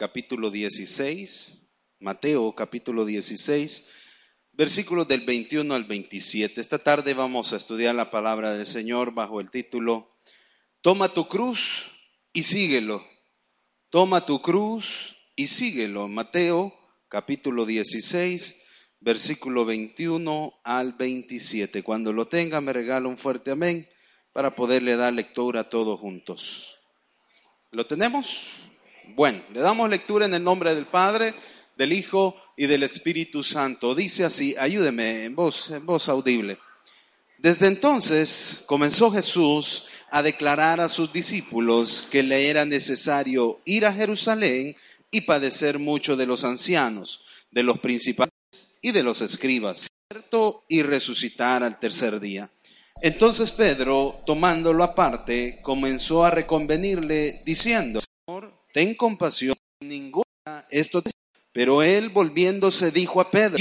Capítulo 16, Mateo capítulo 16, versículos del 21 al 27. Esta tarde vamos a estudiar la palabra del Señor bajo el título Toma tu cruz y síguelo. Toma tu cruz y síguelo. Mateo capítulo 16, versículo 21 al 27. Cuando lo tenga me regala un fuerte amén para poderle dar lectura a todos juntos. ¿Lo tenemos? Bueno, le damos lectura en el nombre del Padre, del Hijo y del Espíritu Santo. Dice así, ayúdeme en voz, audible. Desde entonces comenzó Jesús a declarar a sus discípulos que le era necesario ir a Jerusalén y padecer mucho de los ancianos, de los principales y de los escribas, cierto y resucitar al tercer día. Entonces Pedro, tomándolo aparte, comenzó a reconvenirle diciendo, Señor, ten compasión, ninguna esto pero él volviéndose dijo a Pedro,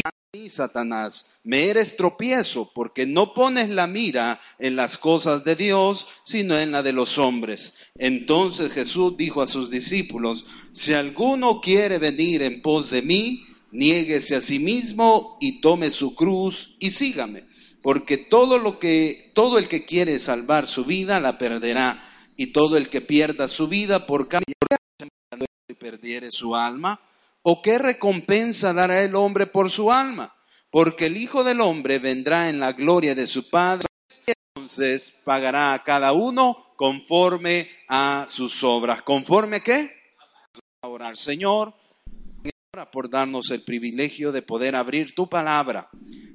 Satanás, me eres tropiezo porque no pones la mira en las cosas de Dios, sino en la de los hombres. Entonces Jesús dijo a sus discípulos, si alguno quiere venir en pos de mí, niéguese a sí mismo y tome su cruz y sígame, porque todo lo que todo el que quiere salvar su vida la perderá, y todo el que pierda su vida por cambio perdiere su alma, ¿o qué recompensa dará el hombre por su alma? Porque el Hijo del Hombre vendrá en la gloria de su Padre, y entonces pagará a cada uno conforme a sus obras. ¿Conforme a qué? A orar, Señor, por darnos el privilegio de poder abrir tu palabra.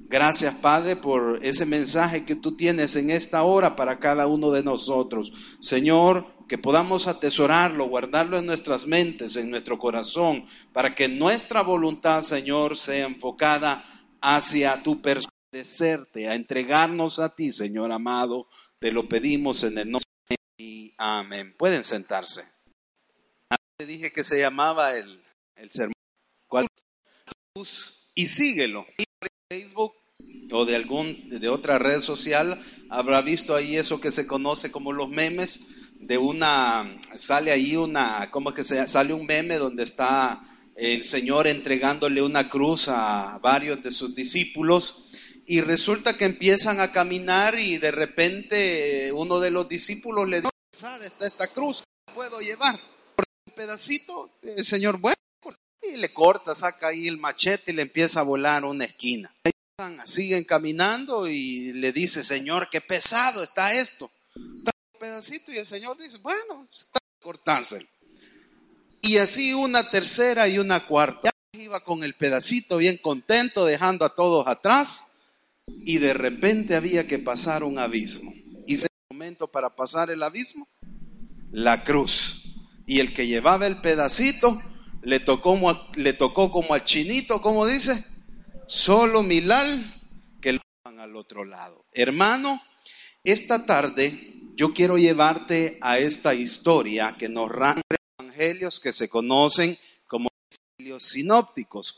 Gracias, Padre, por ese mensaje que tú tienes en esta hora para cada uno de nosotros. Señor, que podamos atesorarlo, guardarlo en nuestras mentes, en nuestro corazón, para que nuestra voluntad, Señor, sea enfocada hacia tu persona, a entregarnos a ti, Señor amado. Te lo pedimos en el nombre y amén. Pueden sentarse. Te dije que se llamaba el, el sermón. ¿Cuál? Y síguelo. Facebook o de algún de otra red social habrá visto ahí eso que se conoce como los memes de una sale ahí una cómo que se sale un meme donde está el Señor entregándole una cruz a varios de sus discípulos y resulta que empiezan a caminar y de repente uno de los discípulos le dice, está esta cruz, puedo llevar un pedacito, el Señor, bueno, y le corta, saca ahí el machete y le empieza a volar una esquina. Siguen caminando y le dice, Señor, qué pesado está esto. Pedacito y el Señor dice, bueno, está cortárselo. Y así una tercera y una cuarta. Iba con el pedacito bien contento, dejando a todos atrás. Y de repente había que pasar un abismo. Y ese momento para pasar el abismo, la cruz. Y el que llevaba el pedacito le tocó, le tocó como al chinito, como dice, solo Milal que lo van al otro lado. Hermano, esta tarde yo quiero llevarte a esta historia que nos range evangelios que se conocen como evangelios sinópticos.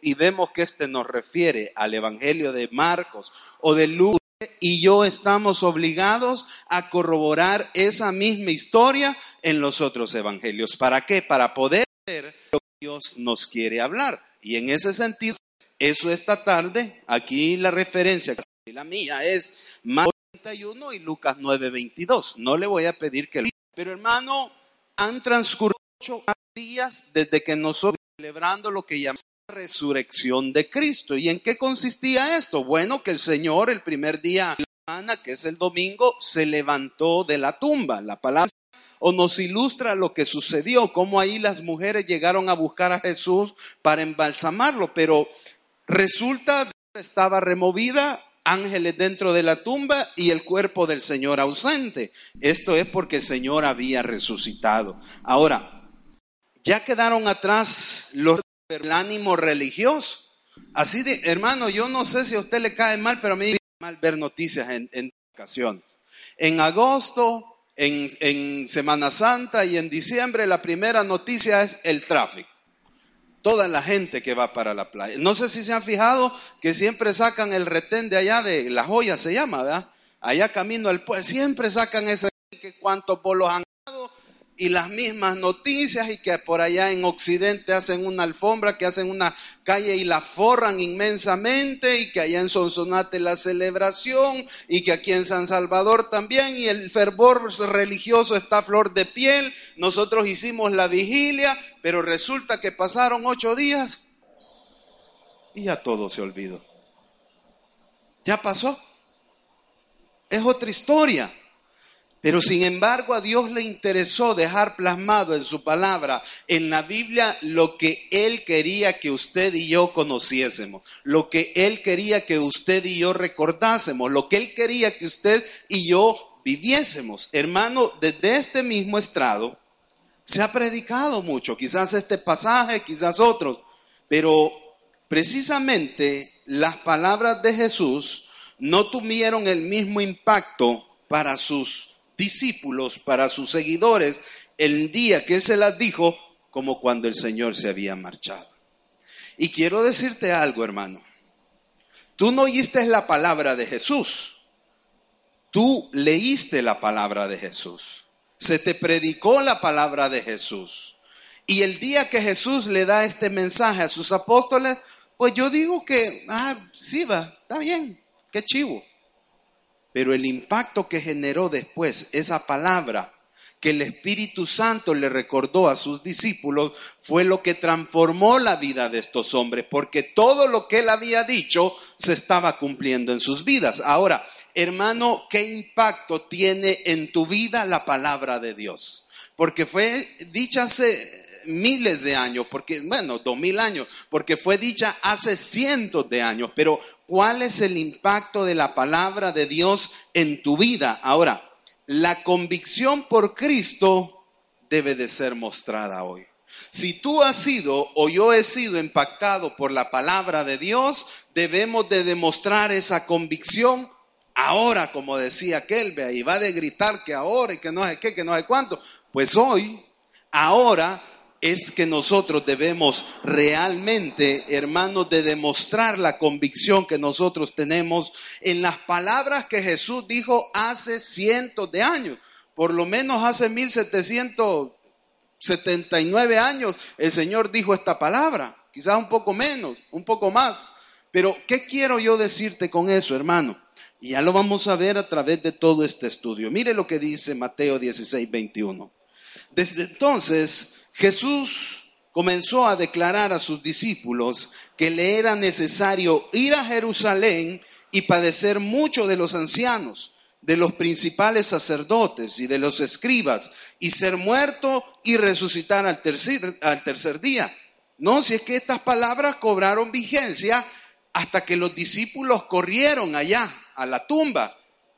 Y vemos que este nos refiere al evangelio de Marcos o de Lucas y yo estamos obligados a corroborar esa misma historia en los otros evangelios. ¿Para qué? Para poder ver lo que Dios nos quiere hablar. Y en ese sentido, eso esta tarde, aquí la referencia, la mía es 41 y Lucas 9:22. No le voy a pedir que lo... Pero hermano, han transcurrido ocho días desde que nosotros celebrando lo que llamamos la resurrección de Cristo. ¿Y en qué consistía esto? Bueno, que el Señor el primer día de la semana, que es el domingo, se levantó de la tumba. La palabra o nos ilustra lo que sucedió, cómo ahí las mujeres llegaron a buscar a Jesús para embalsamarlo, pero resulta estaba removida, ángeles dentro de la tumba y el cuerpo del Señor ausente. Esto es porque el Señor había resucitado. Ahora, Ya quedaron atrás los el ánimo religioso. Así de, hermano, yo no sé si a usted le cae mal, pero a mí me mal ver noticias en, en ocasiones. En agosto, en, en Semana Santa y en diciembre, la primera noticia es el tráfico toda la gente que va para la playa. No sé si se han fijado que siempre sacan el retén de allá de La Joya, se llama, ¿verdad? Allá camino al pueblo, siempre sacan ese que cuántos bolos han y las mismas noticias y que por allá en Occidente hacen una alfombra, que hacen una calle y la forran inmensamente y que allá en Sonsonate la celebración y que aquí en San Salvador también y el fervor religioso está a flor de piel. Nosotros hicimos la vigilia, pero resulta que pasaron ocho días y ya todo se olvidó. Ya pasó. Es otra historia. Pero sin embargo a Dios le interesó dejar plasmado en su palabra, en la Biblia, lo que Él quería que usted y yo conociésemos, lo que Él quería que usted y yo recordásemos, lo que Él quería que usted y yo viviésemos. Hermano, desde este mismo estrado se ha predicado mucho, quizás este pasaje, quizás otros, pero precisamente las palabras de Jesús no tuvieron el mismo impacto para sus discípulos, para sus seguidores, el día que se las dijo, como cuando el Señor se había marchado. Y quiero decirte algo, hermano. Tú no oíste la palabra de Jesús. Tú leíste la palabra de Jesús. Se te predicó la palabra de Jesús. Y el día que Jesús le da este mensaje a sus apóstoles, pues yo digo que, ah, sí va, está bien, qué chivo. Pero el impacto que generó después esa palabra que el Espíritu Santo le recordó a sus discípulos fue lo que transformó la vida de estos hombres, porque todo lo que él había dicho se estaba cumpliendo en sus vidas. Ahora, hermano, ¿qué impacto tiene en tu vida la palabra de Dios? Porque fue dicha miles de años, porque, bueno, dos mil años, porque fue dicha hace cientos de años, pero ¿cuál es el impacto de la palabra de Dios en tu vida? Ahora, la convicción por Cristo debe de ser mostrada hoy. Si tú has sido o yo he sido impactado por la palabra de Dios, debemos de demostrar esa convicción ahora, como decía Kelbe, y va de gritar que ahora y que no sé qué, que no sé cuánto. Pues hoy, ahora es que nosotros debemos realmente, hermanos, de demostrar la convicción que nosotros tenemos en las palabras que Jesús dijo hace cientos de años. Por lo menos hace 1779 años el Señor dijo esta palabra, quizás un poco menos, un poco más. Pero, ¿qué quiero yo decirte con eso, hermano? Y ya lo vamos a ver a través de todo este estudio. Mire lo que dice Mateo 16, 21. Desde entonces Jesús comenzó a declarar a sus discípulos que le era necesario ir a Jerusalén y padecer mucho de los ancianos, de los principales sacerdotes y de los escribas, y ser muerto y resucitar al tercer, al tercer día. No, si es que estas palabras cobraron vigencia hasta que los discípulos corrieron allá a la tumba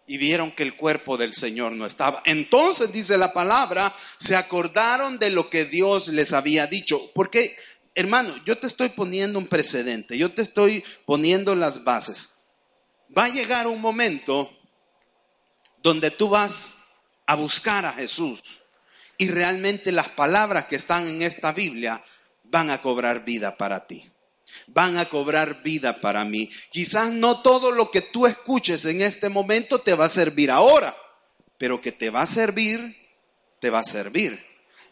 y vieron que el cuerpo del Señor no estaba. Entonces, dice la palabra, se acordaron de lo que Dios les había dicho. Porque, hermano, yo te estoy poniendo un precedente, yo te estoy poniendo las bases. Va a llegar un momento donde tú vas a buscar a Jesús y realmente las palabras que están en esta Biblia van a cobrar vida para ti van a cobrar vida para mí. Quizás no todo lo que tú escuches en este momento te va a servir ahora, pero que te va a servir, te va a servir.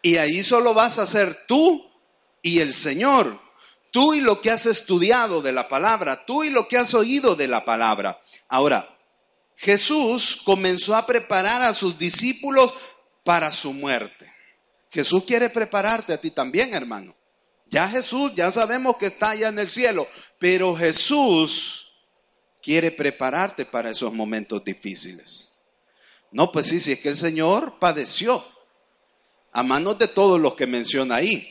Y ahí solo vas a ser tú y el Señor. Tú y lo que has estudiado de la palabra, tú y lo que has oído de la palabra. Ahora, Jesús comenzó a preparar a sus discípulos para su muerte. Jesús quiere prepararte a ti también, hermano. Ya Jesús, ya sabemos que está allá en el cielo, pero Jesús quiere prepararte para esos momentos difíciles. No, pues sí, sí, es que el Señor padeció a manos de todos los que menciona ahí.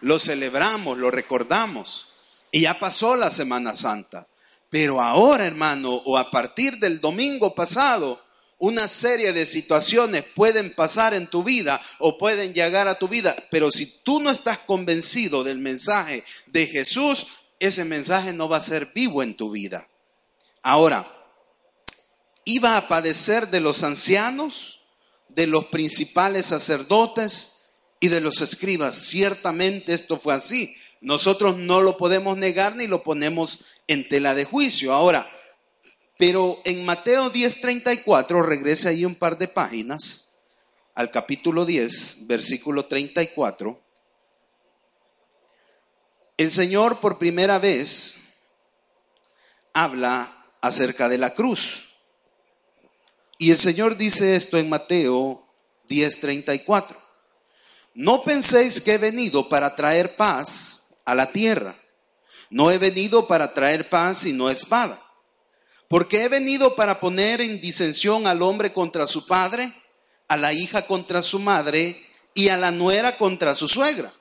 Lo celebramos, lo recordamos. Y ya pasó la Semana Santa. Pero ahora, hermano, o a partir del domingo pasado, una serie de situaciones pueden pasar en tu vida o pueden llegar a tu vida, pero si tú no estás convencido del mensaje de Jesús, ese mensaje no va a ser vivo en tu vida. Ahora, iba a padecer de los ancianos, de los principales sacerdotes y de los escribas. Ciertamente esto fue así. Nosotros no lo podemos negar ni lo ponemos en tela de juicio. Ahora, pero en Mateo 10:34, regrese ahí un par de páginas, al capítulo 10, versículo 34. El Señor por primera vez habla acerca de la cruz. Y el Señor dice esto en Mateo 10:34. No penséis que he venido para traer paz a la tierra. No he venido para traer paz sino espada. Porque he venido para poner en disensión al hombre contra su padre, a la hija contra su madre y a la nuera contra su suegra.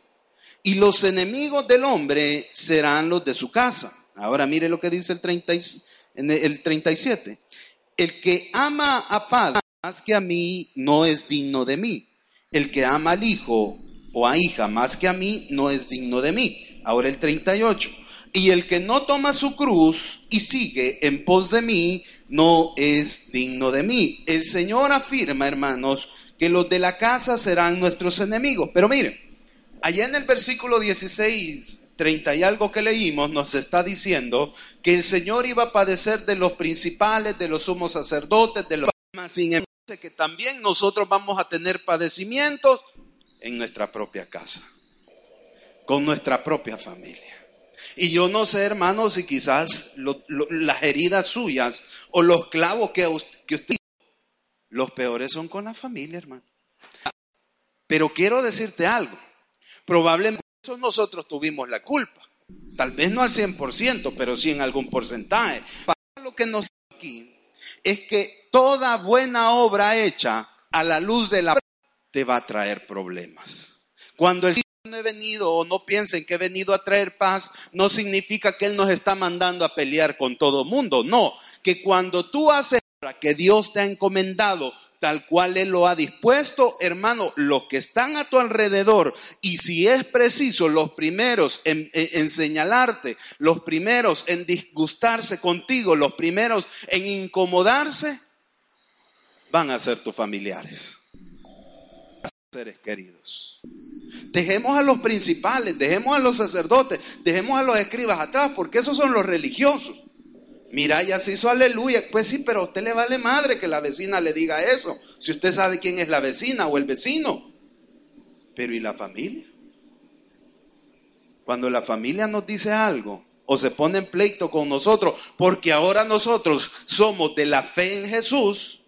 Y los enemigos del hombre serán los de su casa. Ahora mire lo que dice el, 30, el 37. El que ama a padre más que a mí no es digno de mí. El que ama al hijo o a hija más que a mí no es digno de mí. Ahora el 38. Y el que no toma su cruz y sigue en pos de mí, no es digno de mí. El Señor afirma, hermanos, que los de la casa serán nuestros enemigos. Pero miren, allá en el versículo 16, 30 y algo que leímos, nos está diciendo que el Señor iba a padecer de los principales, de los sumos sacerdotes, de los sin que también nosotros vamos a tener padecimientos en nuestra propia casa, con nuestra propia familia. Y yo no sé, hermanos, si quizás las heridas suyas o los clavos que, que usted... Los peores son con la familia, hermano. Pero quiero decirte algo. Probablemente nosotros tuvimos la culpa. Tal vez no al 100%, pero sí en algún porcentaje. Lo que nos aquí es que toda buena obra hecha a la luz de la te va a traer problemas. Cuando el no he venido o no piensen que he venido a traer paz, no significa que Él nos está mandando a pelear con todo mundo. No, que cuando tú haces que Dios te ha encomendado tal cual Él lo ha dispuesto, hermano, los que están a tu alrededor y si es preciso, los primeros en, en, señalarte, los primeros en disgustarse contigo, los primeros en incomodarse, van a ser tus familiares, seres queridos. Dejemos a los principales, dejemos a los sacerdotes, dejemos a los escribas atrás, porque esos son los religiosos. Mira, ya se hizo aleluya. Pues sí, pero a usted le vale madre que la vecina le diga eso. Si usted sabe quién es la vecina o el vecino. Pero ¿y la familia? Cuando la familia nos dice algo o se pone en pleito con nosotros, porque ahora nosotros somos de la fe en Jesús,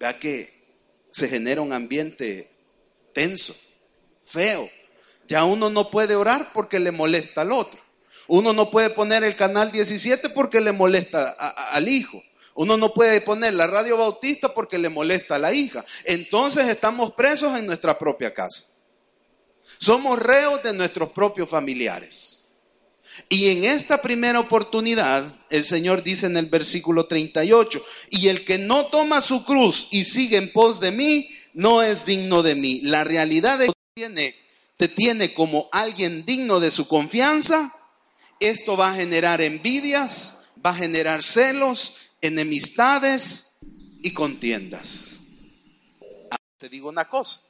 vea que se genera un ambiente tenso feo. Ya uno no puede orar porque le molesta al otro. Uno no puede poner el canal 17 porque le molesta al hijo. Uno no puede poner la radio bautista porque le molesta a la hija. Entonces estamos presos en nuestra propia casa. Somos reos de nuestros propios familiares. Y en esta primera oportunidad, el Señor dice en el versículo 38, y el que no toma su cruz y sigue en pos de mí, no es digno de mí. La realidad es tiene, te tiene como alguien digno de su confianza, esto va a generar envidias, va a generar celos, enemistades y contiendas. Te digo una cosa,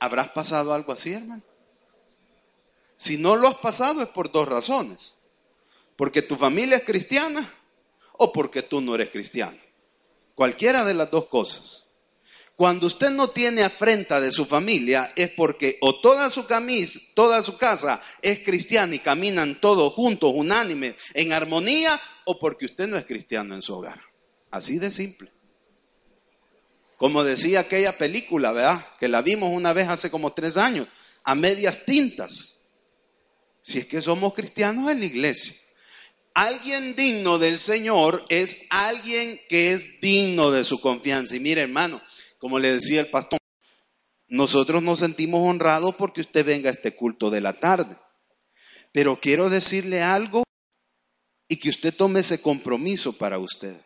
¿habrás pasado algo así, hermano? Si no lo has pasado es por dos razones. Porque tu familia es cristiana o porque tú no eres cristiano. Cualquiera de las dos cosas. Cuando usted no tiene afrenta de su familia es porque o toda su camisa, toda su casa es cristiana y caminan todos juntos, unánimes, en armonía, o porque usted no es cristiano en su hogar. Así de simple. Como decía aquella película, ¿verdad? Que la vimos una vez hace como tres años, a medias tintas. Si es que somos cristianos en la iglesia. Alguien digno del Señor es alguien que es digno de su confianza. Y mire, hermano, como le decía el pastor, nosotros nos sentimos honrados porque usted venga a este culto de la tarde. Pero quiero decirle algo y que usted tome ese compromiso para usted.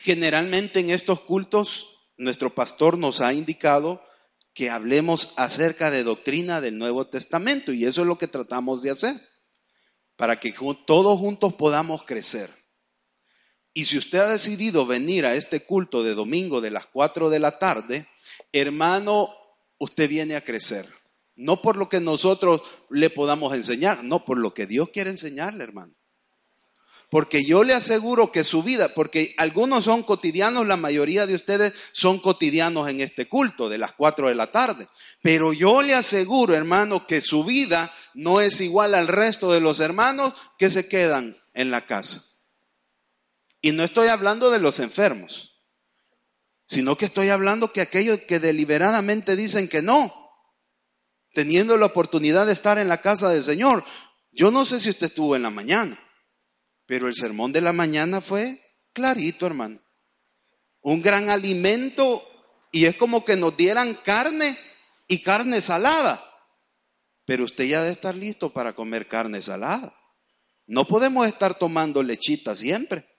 Generalmente en estos cultos, nuestro pastor nos ha indicado que hablemos acerca de doctrina del Nuevo Testamento y eso es lo que tratamos de hacer, para que todos juntos podamos crecer. Y si usted ha decidido venir a este culto de domingo de las 4 de la tarde, hermano, usted viene a crecer. No por lo que nosotros le podamos enseñar, no por lo que Dios quiere enseñarle, hermano. Porque yo le aseguro que su vida, porque algunos son cotidianos, la mayoría de ustedes son cotidianos en este culto de las 4 de la tarde. Pero yo le aseguro, hermano, que su vida no es igual al resto de los hermanos que se quedan en la casa. Y no estoy hablando de los enfermos, sino que estoy hablando que aquellos que deliberadamente dicen que no, teniendo la oportunidad de estar en la casa del Señor. Yo no sé si usted estuvo en la mañana. Pero el sermón de la mañana fue clarito, hermano. Un gran alimento y es como que nos dieran carne y carne salada. Pero usted ya debe estar listo para comer carne salada. No podemos estar tomando lechita siempre.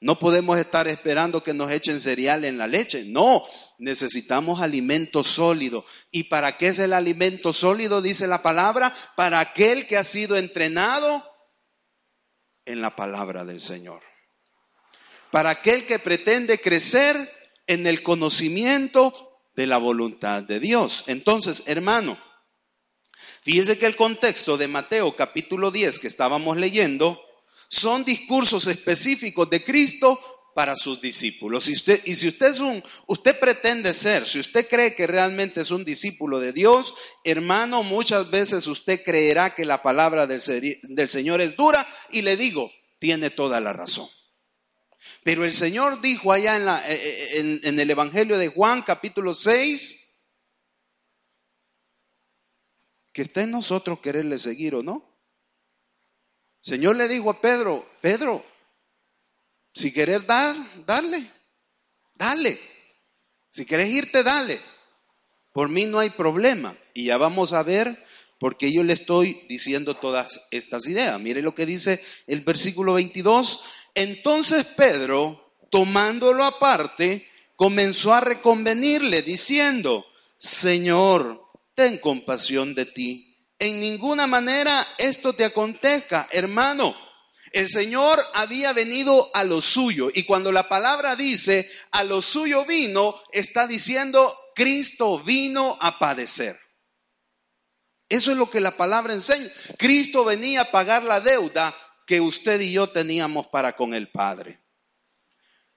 No podemos estar esperando que nos echen cereal en la leche. No, necesitamos alimento sólido. ¿Y para qué es el alimento sólido? Dice la palabra, para aquel que ha sido entrenado en la palabra del Señor. Para aquel que pretende crecer en el conocimiento de la voluntad de Dios. Entonces, hermano, fíjese que el contexto de Mateo capítulo 10 que estábamos leyendo son discursos específicos de Cristo para sus discípulos. Y, si usted es un, usted pretende ser, si usted cree que realmente es un discípulo de Dios, hermano, muchas veces usted creerá que la palabra del, Señor es dura y le digo, tiene toda la razón. Pero el Señor dijo allá en, la, eh, eh, en, en el Evangelio de Juan capítulo 6, que está en nosotros quererle seguir o no. Señor le dijo a Pedro, Pedro, si querés dar, dale, dale. Si querés irte, dale. Por mí no hay problema. Y ya vamos a ver por qué yo le estoy diciendo todas estas ideas. Mire lo que dice el versículo 22. Entonces Pedro, tomándolo aparte, comenzó a reconvenirle diciendo, Señor, ten compasión de ti. En ninguna manera esto te acontezca, hermano el Señor había venido a lo suyo y cuando la palabra dice a lo suyo vino, está diciendo Cristo vino a padecer. Eso es lo que la palabra enseña. Cristo venía a pagar la deuda que usted y yo teníamos para con el Padre.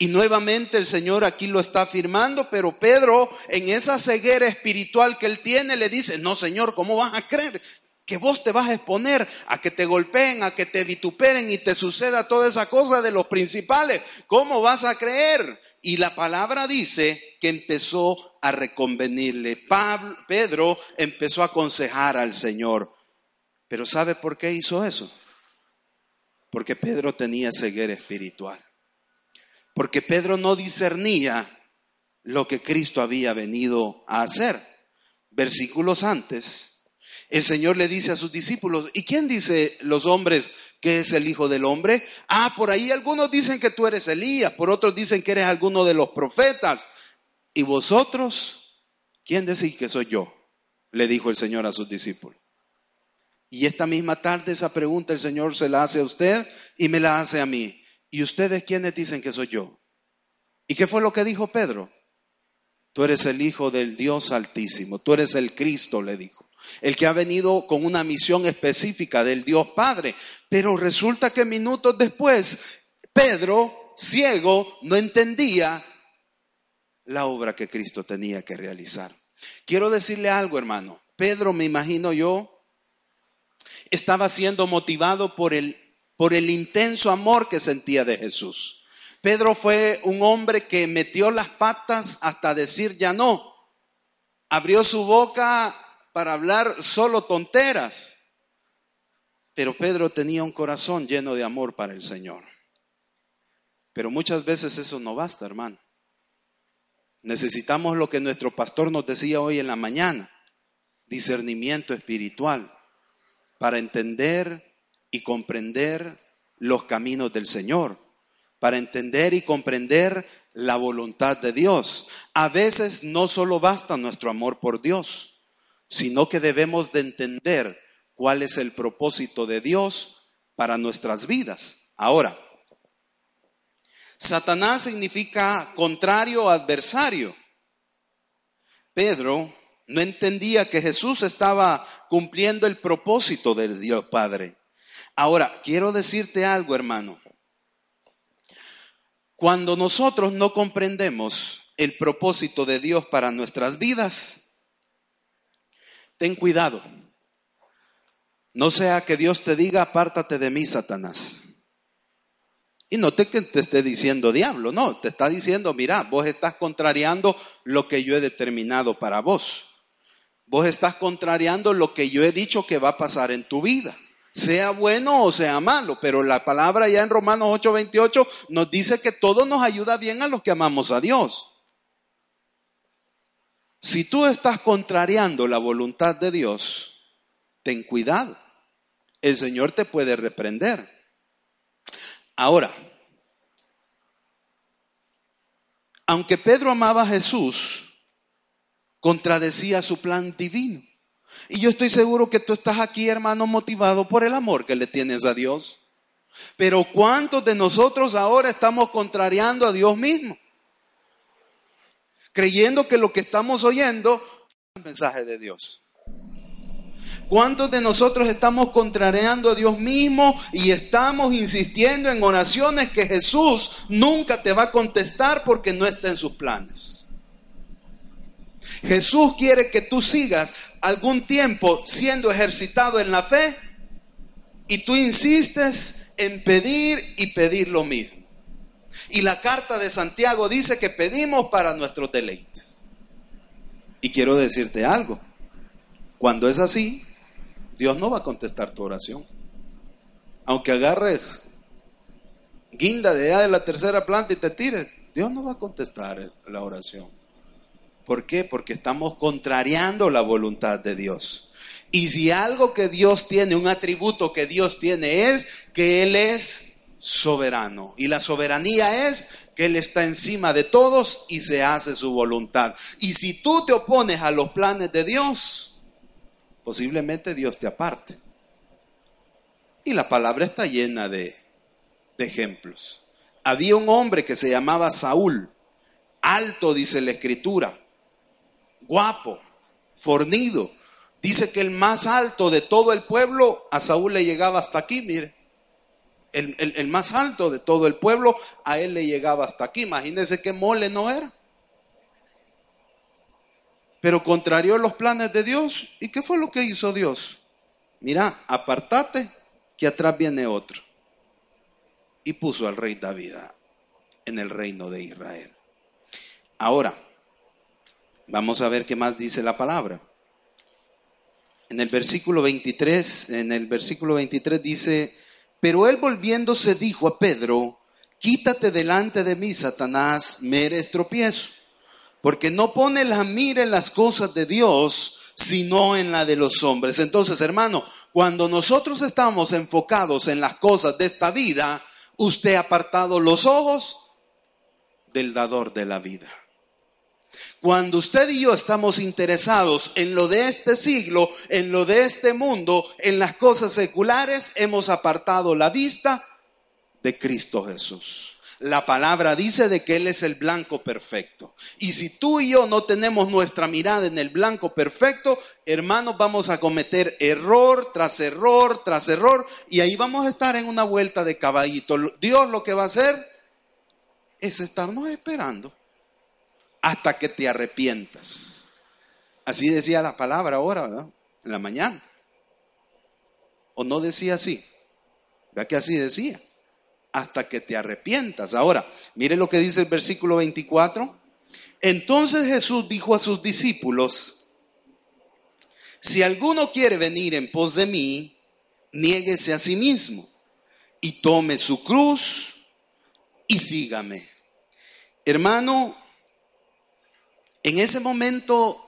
Y nuevamente el Señor aquí lo está afirmando, pero Pedro en esa ceguera espiritual que él tiene le dice, no Señor, ¿cómo vas a creer? que vos te vas a exponer a que te golpeen, a que te vituperen y te suceda toda esa cosa de los principales. ¿Cómo vas a creer? Y la palabra dice que empezó a reconvenirle. Pablo, Pedro empezó a aconsejar al Señor. Pero ¿sabe por qué hizo eso? Porque Pedro tenía ceguera espiritual. Porque Pedro no discernía lo que Cristo había venido a hacer. Versículos antes, el Señor le dice a sus discípulos, ¿y quién dice los hombres que es el Hijo del Hombre? Ah, por ahí algunos dicen que tú eres Elías, por otros dicen que eres alguno de los profetas. ¿Y vosotros? ¿Quién decís que soy yo? Le dijo el Señor a sus discípulos. Y esta misma tarde esa pregunta el Señor se la hace a usted y me la hace a mí. ¿Y ustedes quiénes dicen que soy yo? ¿Y qué fue lo que dijo Pedro? Tú eres el Hijo del Dios Altísimo, tú eres el Cristo, le dijo el que ha venido con una misión específica del Dios Padre. Pero resulta que minutos después, Pedro, ciego, no entendía la obra que Cristo tenía que realizar. Quiero decirle algo, hermano. Pedro, me imagino yo, estaba siendo motivado por el, por el intenso amor que sentía de Jesús. Pedro fue un hombre que metió las patas hasta decir ya no. Abrió su boca para hablar solo tonteras. Pero Pedro tenía un corazón lleno de amor para el Señor. Pero muchas veces eso no basta, hermano. Necesitamos lo que nuestro pastor nos decía hoy en la mañana, discernimiento espiritual, para entender y comprender los caminos del Señor. para entender y comprender la voluntad de Dios. A veces no solo basta nuestro amor por Dios, sino que debemos de entender cuál es el propósito de Dios para nuestras vidas. Ahora, Satanás significa contrario adversario. Pedro no entendía que Jesús estaba cumpliendo el propósito del Dios Padre. Ahora, quiero decirte algo, hermano. Cuando nosotros no comprendemos el propósito de Dios para nuestras vidas, ten cuidado. No sea que Dios te diga, apártate de mí, Satanás. Y no te, que te esté diciendo diablo, no, te está diciendo, mira, vos estás contrariando lo que yo he determinado para vos. Vos estás contrariando lo que yo he dicho que va a pasar en tu vida, sea bueno o sea malo, pero la palabra ya en Romanos 8:28 nos dice que todo nos ayuda bien a los que amamos a Dios. Si tú estás contrariando la voluntad de Dios, ten cuidado. El Señor te puede reprender. Ahora, aunque Pedro amaba a Jesús, contradecía su plan divino. Y yo estoy seguro que tú estás aquí, hermano, motivado por el amor que le tienes a Dios. Pero ¿cuántos de nosotros ahora estamos contrariando a Dios mismo? Creyendo que lo que estamos oyendo es el mensaje de Dios. ¿Cuántos de nosotros estamos contrariando a Dios mismo y estamos insistiendo en oraciones que Jesús nunca te va a contestar porque no está en sus planes? Jesús quiere que tú sigas algún tiempo siendo ejercitado en la fe y tú insistes en pedir y pedir lo mismo. Y la carta de Santiago dice que pedimos para nuestros deleites. Y quiero decirte algo, cuando es así, Dios no va a contestar tu oración. Aunque agarres guinda de allá de la tercera planta y te tires, Dios no va a contestar la oración. ¿Por qué? Porque estamos contrariando la voluntad de Dios. Y si algo que Dios tiene, un atributo que Dios tiene es que Él es soberano. Y la soberanía es que Él está encima de todos y se hace su voluntad. Y si tú te opones a los planes de Dios, posiblemente Dios te aparte. Y la palabra está llena de, ejemplos. Había un hombre que se llamaba Saúl, alto, dice la escritura, guapo, fornido. Dice que el más alto de todo el pueblo, a Saúl le llegaba hasta aquí, mire. El, el, más alto de todo el pueblo, a él le llegaba hasta aquí. Imagínense qué mole no era. Pero contrarió los planes de Dios. ¿Y qué fue lo que hizo Dios? Mira, apartate, que atrás viene otro. Y puso al rey David en el reino de Israel. Ahora, Vamos a ver qué más dice la palabra. En el versículo 23, en el versículo 23 dice, pero él volviéndose dijo a Pedro, quítate delante de mí, Satanás, me eres tropiezo, porque no pone la mira en las cosas de Dios, sino en la de los hombres. Entonces, hermano, cuando nosotros estamos enfocados en las cosas de esta vida, usted ha apartado los ojos del dador de la vida. Cuando usted y yo estamos interesados en lo de este siglo, en lo de este mundo, en las cosas seculares, hemos apartado la vista de Cristo Jesús. La palabra dice de que Él es el blanco perfecto. Y si tú y yo no tenemos nuestra mirada en el blanco perfecto, hermanos, vamos a cometer error tras error tras error y ahí vamos a estar en una vuelta de caballito. Dios lo que va a hacer es estarnos esperando hasta que te arrepientas. Así decía la palabra ahora, ¿verdad? En la mañana. ¿O no decía así? Vea que así decía. Hasta que te arrepientas. Ahora, mire lo que dice el versículo 24. Entonces Jesús dijo a sus discípulos, si alguno quiere venir en pos de mí, niéguese a sí mismo y tome su cruz y sígame. Hermano, en ese momento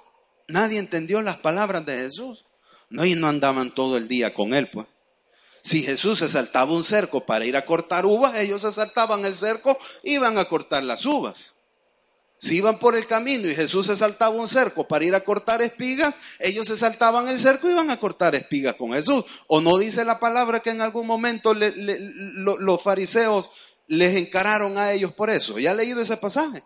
nadie entendió las palabras de Jesús. No, y no andaban todo el día con él, pues. Si Jesús se saltaba un cerco para ir a cortar uvas, ellos se saltaban el cerco, iban a cortar las uvas. Si iban por el camino y Jesús se saltaba un cerco para ir a cortar espigas, ellos se saltaban el cerco y iban a cortar espigas con Jesús. ¿O no dice la palabra que en algún momento los fariseos les encararon a ellos por eso? ¿Ya ha leído ese pasaje?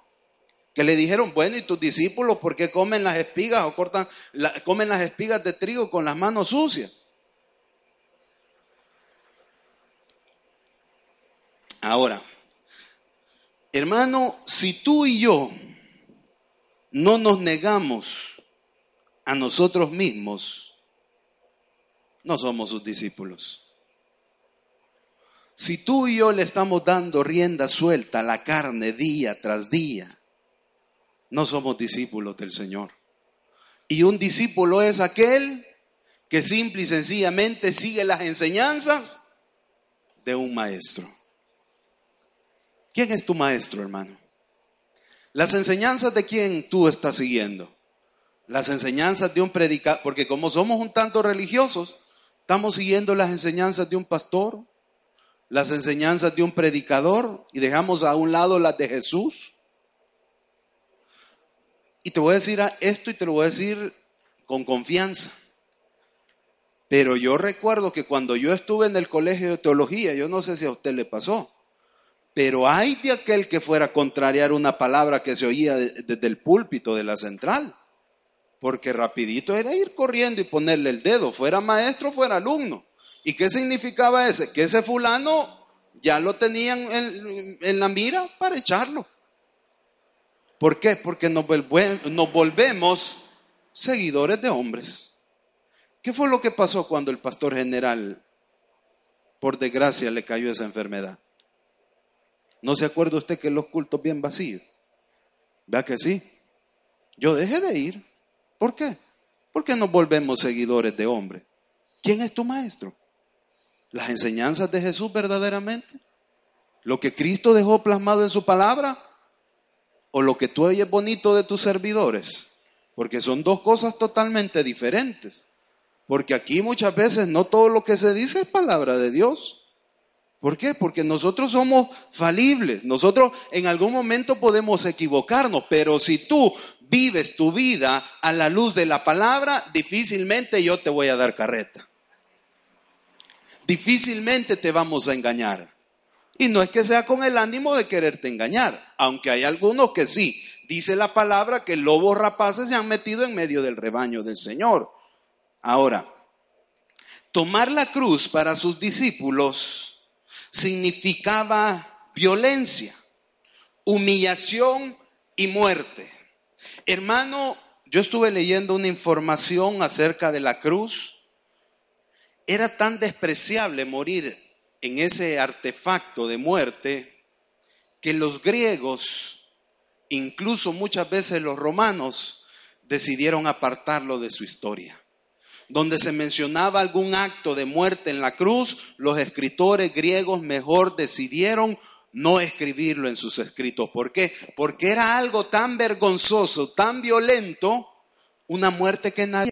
Que le dijeron, bueno, ¿y tus discípulos por qué comen las espigas o cortan, comen las espigas de trigo con las manos sucias? Ahora, hermano, si tú y yo no nos negamos a nosotros mismos, no somos sus discípulos. Si tú y yo le estamos dando rienda suelta a la carne día tras día, no somos discípulos del Señor. Y un discípulo es aquel que simple y sencillamente sigue las enseñanzas de un maestro. ¿Quién es tu maestro, hermano? Las enseñanzas de quién tú estás siguiendo. Las enseñanzas de un predicador, porque como somos un tanto religiosos, estamos siguiendo las enseñanzas de un pastor, las enseñanzas de un predicador y dejamos a un lado las de Jesús. Y te voy a decir esto y te lo voy a decir con confianza. Pero yo recuerdo que cuando yo estuve en el colegio de teología, yo no sé si a usted le pasó, pero hay de aquel que fuera a contrariar una palabra que se oía desde el púlpito de la central. Porque rapidito era ir corriendo y ponerle el dedo, fuera maestro, fuera alumno. ¿Y qué significaba ese? Que ese fulano ya lo tenían en, en la mira para echarlo. ¿Por qué? Porque nos, volvemos seguidores de hombres. ¿Qué fue lo que pasó cuando el pastor general, por desgracia, le cayó esa enfermedad? ¿No se acuerda usted que los cultos bien vacíos? Vea que sí. Yo dejé de ir. ¿Por qué? Porque nos volvemos seguidores de hombre. ¿Quién es tu maestro? ¿Las enseñanzas de Jesús verdaderamente? ¿Lo que Cristo dejó plasmado en su palabra? ¿O lo que tú oyes bonito de tus servidores? Porque son dos cosas totalmente diferentes. Porque aquí muchas veces no todo lo que se dice es palabra de Dios. ¿Por qué? Porque nosotros somos falibles. Nosotros en algún momento podemos equivocarnos, pero si tú vives tu vida a la luz de la palabra, difícilmente yo te voy a dar carreta. Difícilmente te vamos a engañar. Y no es que sea con el ánimo de quererte engañar, aunque hay algunos que sí. Dice la palabra que lobos rapaces se han metido en medio del rebaño del Señor. Ahora, tomar la cruz para sus discípulos significaba violencia, humillación y muerte. Hermano, yo estuve leyendo una información acerca de la cruz. Era tan despreciable morir en ese artefacto de muerte que los griegos, incluso muchas veces los romanos, decidieron apartarlo de su historia donde se mencionaba algún acto de muerte en la cruz, los escritores griegos mejor decidieron no escribirlo en sus escritos. ¿Por qué? Porque era algo tan vergonzoso, tan violento, una muerte que nadie...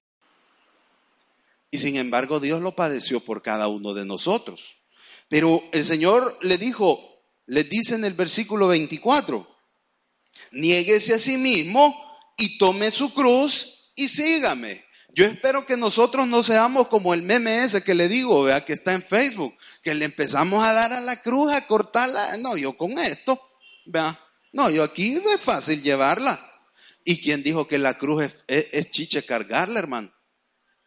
Y sin embargo Dios lo padeció por cada uno de nosotros. Pero el Señor le dijo, le dice en el versículo 24, niéguese a sí mismo y tome su cruz y sígame. Yo espero que nosotros no seamos como el meme ese que le digo, vea, que está en Facebook, que le empezamos a dar a la cruz, a cortarla. No, yo con esto, vea. No, yo aquí es fácil llevarla. ¿Y quién dijo que la cruz es, chiche cargarla, hermano?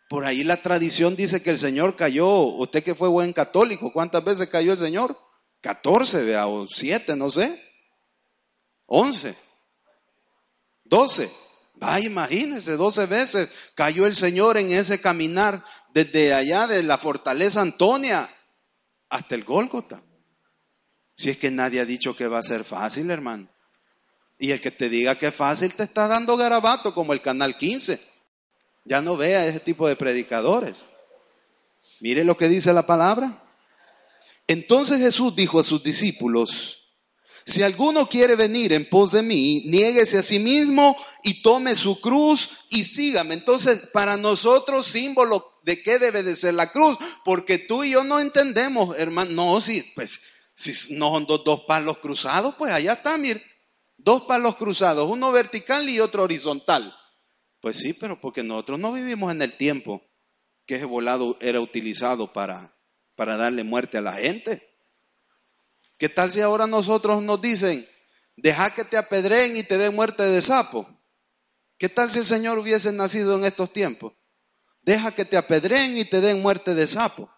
Por ahí la tradición dice que el Señor cayó, usted que fue buen católico, ¿cuántas veces cayó el Señor? 14, vea, o 7, no sé. 11, 12. Vaya, imagínense, 12 veces cayó el Señor en ese caminar desde allá de la fortaleza Antonia hasta el Gólgota. Si es que nadie ha dicho que va a ser fácil, hermano. Y el que te diga que es fácil te está dando garabato como el canal 15. Ya no vea ese tipo de predicadores. Mire lo que dice la palabra. Entonces Jesús dijo a sus discípulos, si alguno quiere venir en pos de mí, niéguese a sí mismo y tome su cruz y sígame. Entonces, para nosotros, símbolo de qué debe de ser la cruz, porque tú y yo no entendemos, hermano. No, si, pues, si no son dos, dos palos cruzados, pues allá está, mire. Dos palos cruzados, uno vertical y otro horizontal. Pues sí, pero porque nosotros no vivimos en el tiempo que ese volado era utilizado para, para darle muerte a la gente. ¿Qué tal si ahora nosotros nos dicen, deja que te apedreen y te den muerte de sapo? ¿Qué tal si el Señor hubiese nacido en estos tiempos? Deja que te apedreen y te den muerte de sapo.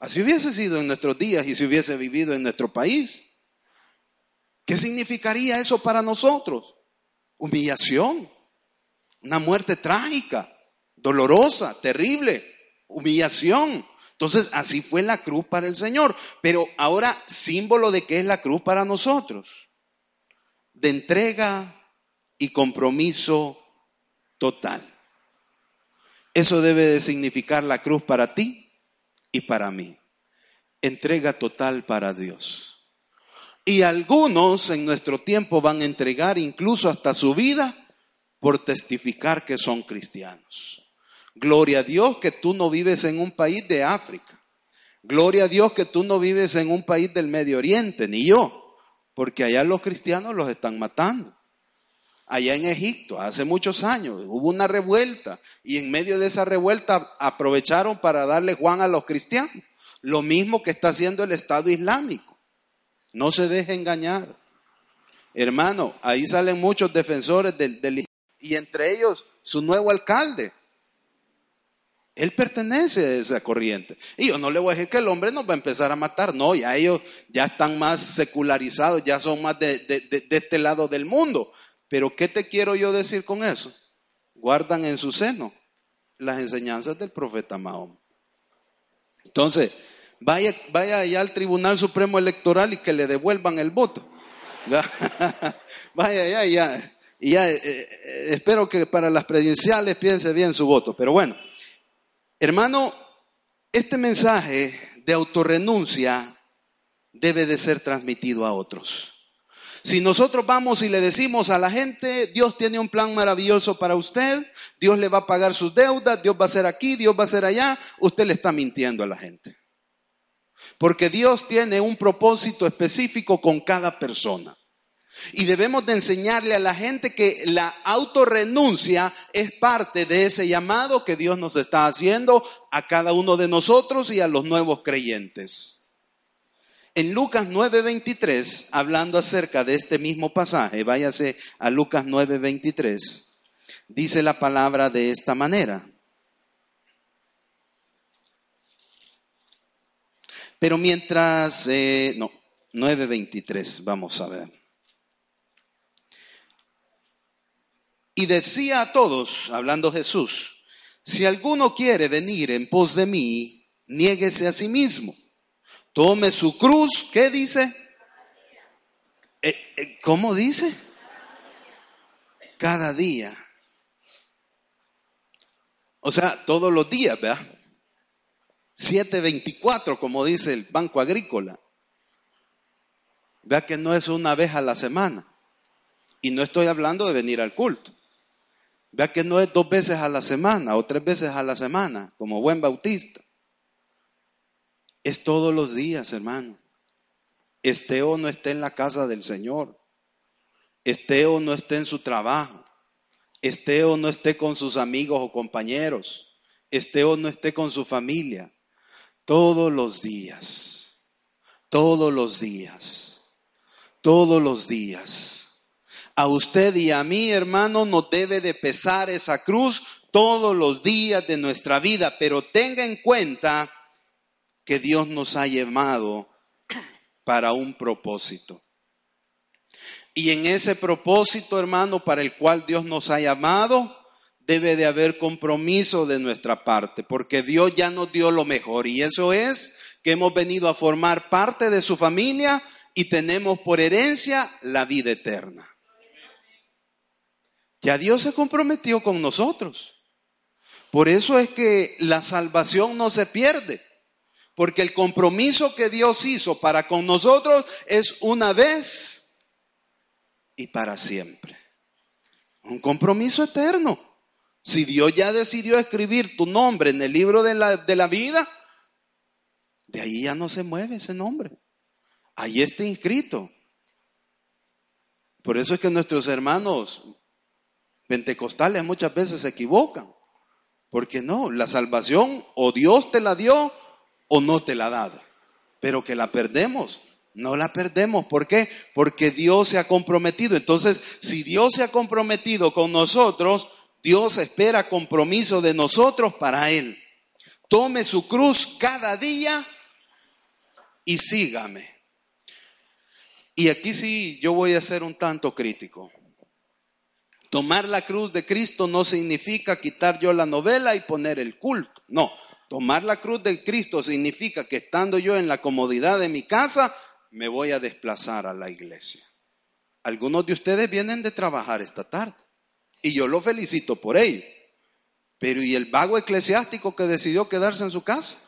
Así hubiese sido en nuestros días y si hubiese vivido en nuestro país. ¿Qué significaría eso para nosotros? Humillación, una muerte trágica, dolorosa, terrible, humillación. Entonces, así fue la cruz para el Señor. Pero ahora, símbolo de qué es la cruz para nosotros. De entrega y compromiso total. Eso debe de significar la cruz para ti y para mí. Entrega total para Dios. Y algunos en nuestro tiempo van a entregar incluso hasta su vida por testificar que son cristianos. Gloria a Dios que tú no vives en un país de África. Gloria a Dios que tú no vives en un país del Medio Oriente, ni yo, porque allá los cristianos los están matando. Allá en Egipto, hace muchos años, hubo una revuelta y en medio de esa revuelta aprovecharon para darle Juan a los cristianos. Lo mismo que está haciendo el Estado Islámico. No se deje engañar. Hermano, ahí salen muchos defensores del, del y entre ellos su nuevo alcalde, él pertenece a esa corriente. Y yo no le voy a decir que el hombre nos va a empezar a matar. No, ya ellos ya están más secularizados, ya son más de, este lado del mundo. Pero ¿qué te quiero yo decir con eso? Guardan en su seno las enseñanzas del profeta Mahoma. Entonces, vaya, vaya allá al Tribunal Supremo Electoral y que le devuelvan el voto. vaya allá ya. Y ya eh, eh, espero que para las presidenciales piense bien su voto. Pero bueno. Hermano, este mensaje de autorrenuncia debe de ser transmitido a otros. Si nosotros vamos y le decimos a la gente, Dios tiene un plan maravilloso para usted, Dios le va a pagar sus deudas, Dios va a ser aquí, Dios va a ser allá, usted le está mintiendo a la gente. Porque Dios tiene un propósito específico con cada persona. Y debemos de enseñarle a la gente que la autorrenuncia es parte de ese llamado que Dios nos está haciendo a cada uno de nosotros y a los nuevos creyentes. En Lucas 9:23, hablando acerca de este mismo pasaje, váyase a Lucas 9:23, dice la palabra de esta manera. Pero mientras, eh, no, 9:23, vamos a ver. Y decía a todos, hablando Jesús, si alguno quiere venir en pos de mí, niéguese a sí mismo. Tome su cruz, ¿qué dice? Eh, eh, ¿Cómo dice? Cada día. O sea, todos los días, ¿verdad? 724, como dice el Banco Agrícola. Vea que no es una vez a la semana. Y no estoy hablando de venir al culto. Vea que no es dos veces a la semana o tres veces a la semana, como buen bautista. Es todos los días, hermano. Esté o no esté en la casa del Señor. Esté o no esté en su trabajo. Esté o no esté con sus amigos o compañeros. Esté o no esté con su familia. Todos los días. Todos los días. Todos los días a usted y a mí, hermano, nos debe de pesar esa cruz todos los días de nuestra vida, pero tenga en cuenta que Dios nos ha llamado para un propósito. Y en ese propósito, hermano, para el cual Dios nos ha llamado, debe de haber compromiso de nuestra parte, porque Dios ya nos dio lo mejor y eso es que hemos venido a formar parte de su familia y tenemos por herencia la vida eterna. Ya Dios se comprometió con nosotros. Por eso es que la salvación no se pierde. Porque el compromiso que Dios hizo para con nosotros es una vez y para siempre. Un compromiso eterno. Si Dios ya decidió escribir tu nombre en el libro de la, de la vida, de ahí ya no se mueve ese nombre. Ahí está inscrito. Por eso es que nuestros hermanos pentecostales muchas veces se equivocan. Porque no, la salvación o Dios te la dio o no te la dado. Pero que la perdemos, no la perdemos. ¿Por qué? Porque Dios se ha comprometido. Entonces, si Dios se ha comprometido con nosotros, Dios espera compromiso de nosotros para Él. Tome su cruz cada día y sígame. Y aquí sí yo voy a ser un tanto crítico. Tomar la cruz de Cristo no significa quitar yo la novela y poner el culto. No, tomar la cruz de Cristo significa que estando yo en la comodidad de mi casa, me voy a desplazar a la iglesia. Algunos de ustedes vienen de trabajar esta tarde y yo lo felicito por ello. Pero ¿y el vago eclesiástico que decidió quedarse en su casa?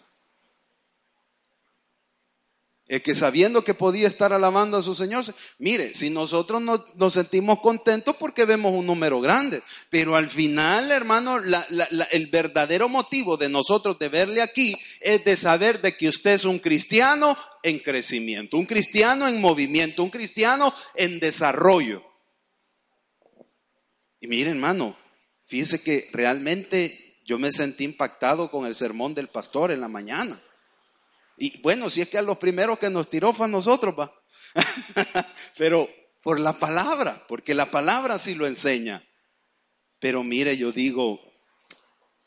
El que sabiendo que podía estar alabando a su Señor, mire, si nosotros nos, sentimos contentos porque vemos un número grande, pero al final, hermano, el verdadero motivo de nosotros de verle aquí es de saber de que usted es un cristiano en crecimiento, un cristiano en movimiento, un cristiano en desarrollo. Y mire, hermano, fíjese que realmente yo me sentí impactado con el sermón del pastor en la mañana. Y bueno, si es que a los primeros que nos tiró fue a nosotros, va. Pero por la palabra, porque la palabra sí lo enseña. Pero mire, yo digo,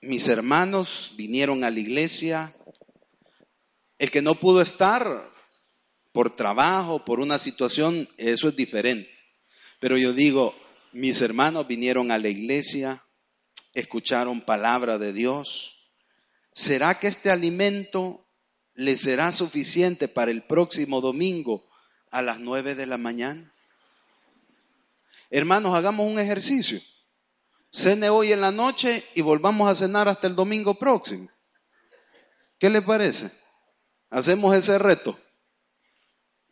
mis hermanos vinieron a la iglesia. El que no pudo estar por trabajo, por una situación, eso es diferente. Pero yo digo, mis hermanos vinieron a la iglesia, escucharon palabra de Dios. ¿Será que este alimento le será suficiente para el próximo domingo a las nueve de la mañana. Hermanos, hagamos un ejercicio. Cene hoy en la noche y volvamos a cenar hasta el domingo próximo. ¿Qué le parece? Hacemos ese reto.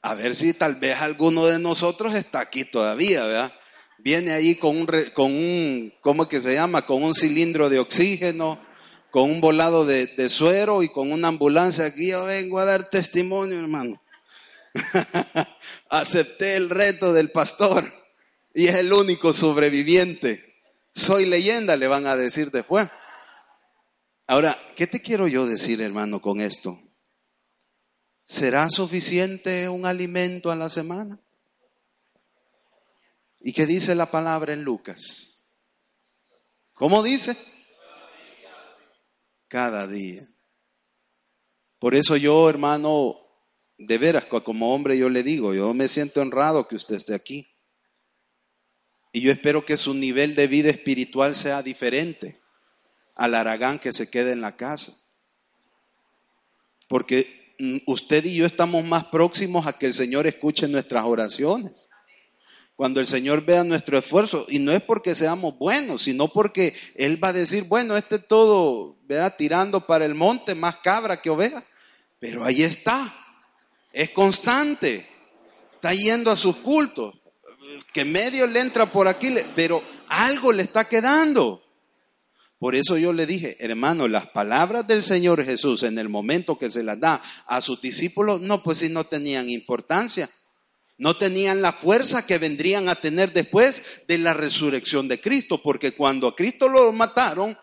A ver si tal vez alguno de nosotros está aquí todavía, ¿verdad? Viene ahí con un, con un ¿cómo que se llama? Con un cilindro de oxígeno, con un volado de, suero y con una ambulancia. Aquí yo vengo a dar testimonio, hermano. Acepté el reto del pastor y es el único sobreviviente. Soy leyenda, le van a decir después. Ahora, ¿qué te quiero yo decir, hermano, con esto? ¿Será suficiente un alimento a la semana? ¿Y qué dice la palabra en Lucas? ¿Cómo dice? Cada día. Por eso yo, hermano, de veras, como hombre yo le digo, yo me siento honrado que usted esté aquí. Y yo espero que su nivel de vida espiritual sea diferente al Aragán que se quede en la casa. Porque mm, usted y yo estamos más próximos a que el Señor escuche nuestras oraciones. Cuando el Señor vea nuestro esfuerzo, y no es porque seamos buenos, sino porque Él va a decir, bueno, este todo, vea, tirando para el monte, más cabra que oveja. Pero ahí está, es constante, está yendo a sus cultos, que medio le entra por aquí, pero algo le está quedando. Por eso yo le dije, hermano, las palabras del Señor Jesús en el momento que se las da a sus discípulos, no, pues si no tenían importancia no tenían la fuerza que vendrían a tener después de la resurrección de Cristo, porque cuando a Cristo lo mataron,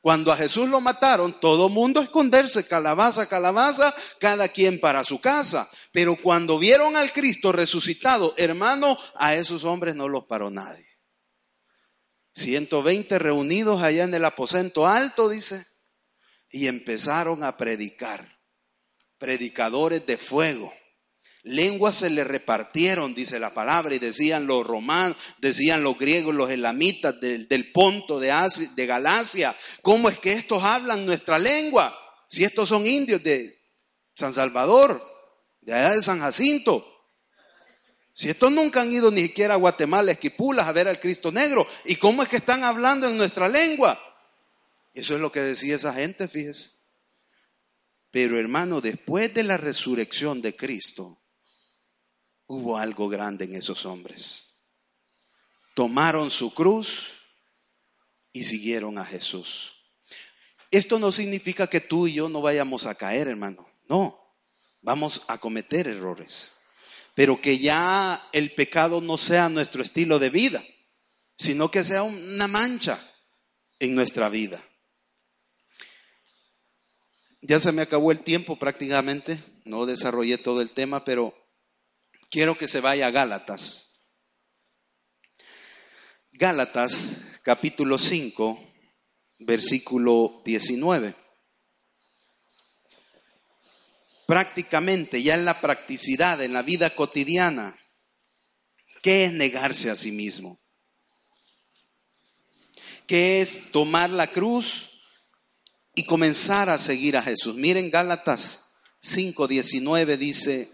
cuando a Jesús lo mataron, todo mundo esconderse, calabaza, calabaza, cada quien para su casa. Pero cuando vieron al Cristo resucitado, hermano, a esos hombres no los paró nadie. 120 reunidos allá en el aposento alto, dice, y empezaron a predicar, predicadores de fuego Lenguas se le repartieron, dice la palabra, y decían los romanos, decían los griegos, los elamitas del, Ponto, de, de Galacia. ¿Cómo es que estos hablan nuestra lengua? Si estos son indios de San Salvador, de allá de San Jacinto. Si estos nunca han ido ni siquiera a Guatemala, Esquipulas, a ver al Cristo Negro. ¿Y cómo es que están hablando en nuestra lengua? Eso es lo que decía esa gente, fíjese. Pero hermano, después de la resurrección de Cristo, hubo algo grande en esos hombres. Tomaron su cruz y siguieron a Jesús. Esto no significa que tú y yo no vayamos a caer, hermano. No, vamos a cometer errores. Pero que ya el pecado no sea nuestro estilo de vida, sino que sea una mancha en nuestra vida. Ya se me acabó el tiempo prácticamente, no desarrollé todo el tema, pero quiero que se vaya a Gálatas. Gálatas capítulo 5, versículo 19. Prácticamente, ya en la practicidad, en la vida cotidiana, ¿qué es negarse a sí mismo? ¿Qué es tomar la cruz y comenzar a seguir a Jesús? Miren Gálatas 5:19 dice,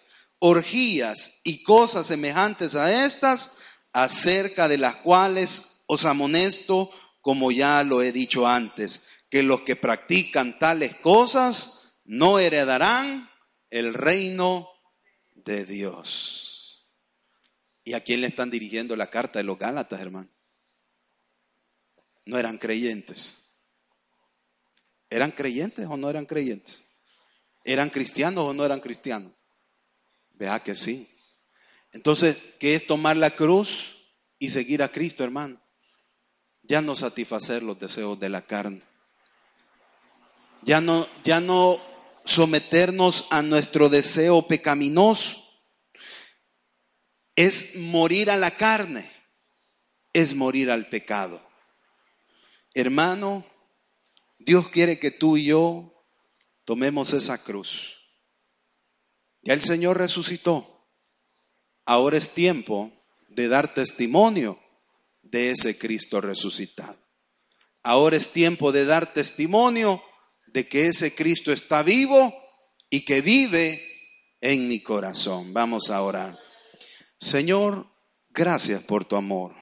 orgías y cosas semejantes a estas, acerca de las cuales os amonesto, como ya lo he dicho antes, que los que practican tales cosas no heredarán el reino de Dios. ¿Y a quién le están dirigiendo la carta de los Gálatas, hermano? No eran creyentes. ¿Eran creyentes o no eran creyentes? ¿Eran cristianos o no eran cristianos? Vea que sí. Entonces, ¿qué es tomar la cruz y seguir a Cristo, hermano? Ya no satisfacer los deseos de la carne. Ya no, ya no someternos a nuestro deseo pecaminoso. Es morir a la carne, es morir al pecado. Hermano, Dios quiere que tú y yo tomemos esa cruz. Ya el Señor resucitó. Ahora es tiempo de dar testimonio de ese Cristo resucitado. Ahora es tiempo de dar testimonio de que ese Cristo está vivo y que vive en mi corazón. Vamos a orar. Señor, gracias por tu amor.